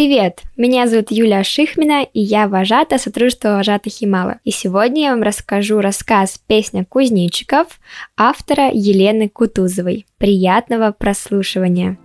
Привет! Меня зовут Юлия Шихмина, и я вожата Сотрудничества вожатых Ямала. И сегодня я вам расскажу рассказ «Песня кузнечиков» автора Елены Кутузовой. Приятного прослушивания!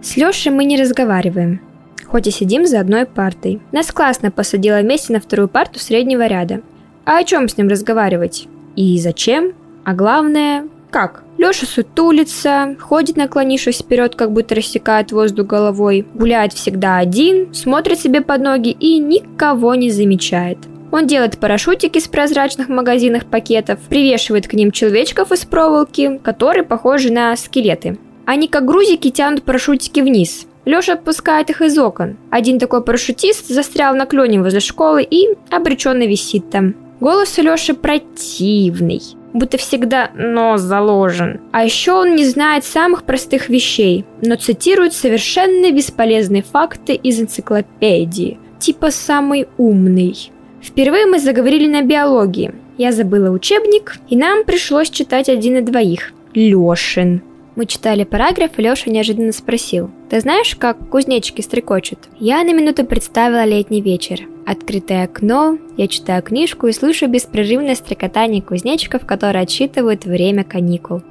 С Лешей мы не разговариваем, хоть и сидим за одной партой. Нас классно посадила вместе на вторую парту среднего ряда. А о чем с ним разговаривать? И зачем? А главное, как? Лёша сутулится, ходит наклонившись вперед, как будто рассекает воздух головой, гуляет всегда один, смотрит себе под ноги и никого не замечает. Он делает парашютики из прозрачных магазинных пакетов, привешивает к ним человечков из проволоки, которые похожи на скелеты. Они как грузики тянут парашютики вниз. Лёша отпускает их из окон. Один такой парашютист застрял на клёне возле школы и обреченно висит там. Голос у Лёши противный будто всегда нос заложен. А еще он не знает самых простых вещей, но цитирует совершенно бесполезные факты из энциклопедии, типа «самый умный». Впервые мы заговорили на биологии. Я забыла учебник, и нам пришлось читать один и двоих. Лешин. Мы читали параграф, и Леша неожиданно спросил. «Ты знаешь, как кузнечики стрекочут?» Я на минуту представила летний вечер. Открытое окно, я читаю книжку и слышу беспрерывное стрекотание кузнечиков, которые отсчитывают время каникул.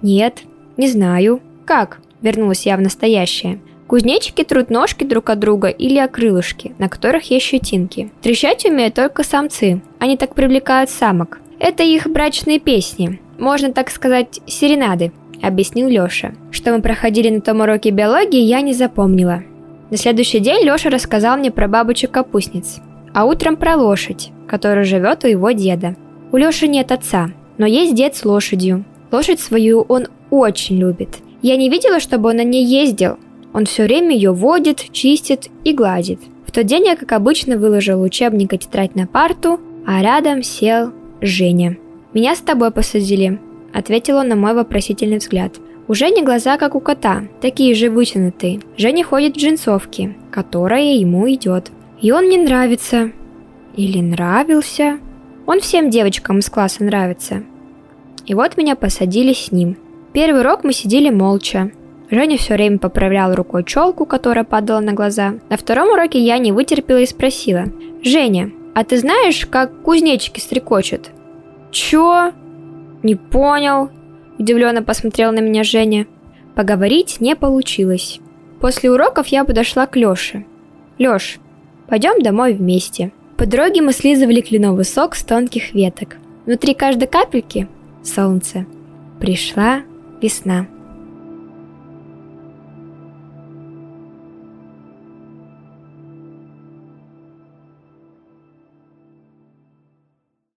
Нет, не знаю. Как? Вернулась я в настоящее. Кузнечики трут ножки друг от друга или о крылышки, на которых есть щетинки. Трещать умеют только самцы. Они так привлекают самок. Это их брачные песни можно так сказать, серенады, объяснил Лёша. Что мы проходили на том уроке биологии, я не запомнила. На следующий день Лёша рассказал мне про бабочек-капустниц, а утром про лошадь, которая живет у его деда. У Лёши нет отца, но есть дед с лошадью. Лошадь свою он очень любит. Я не видела, чтобы он на ней ездил. Он все время ее водит, чистит и гладит. В тот день я, как обычно, выложил учебник и тетрадь на парту, а рядом сел Женя. «Меня с тобой посадили», — ответил он на мой вопросительный взгляд. У Жени глаза как у кота, такие же вытянутые. Женя ходит в джинсовке, которая ему идет. И он мне нравится. Или нравился. Он всем девочкам из класса нравится. И вот меня посадили с ним. Первый урок мы сидели молча. Женя все время поправлял рукой челку, которая падала на глаза. На втором уроке я не вытерпела и спросила. «Женя, а ты знаешь, как кузнечики стрекочут?» «Чё?» «Не понял», – удивленно посмотрел на меня Женя. Поговорить не получилось. После уроков я подошла к Лёше. «Лёш, пойдем домой вместе». По дороге мы слизывали кленовый сок с тонких веток. Внутри каждой капельки – солнце. Пришла весна.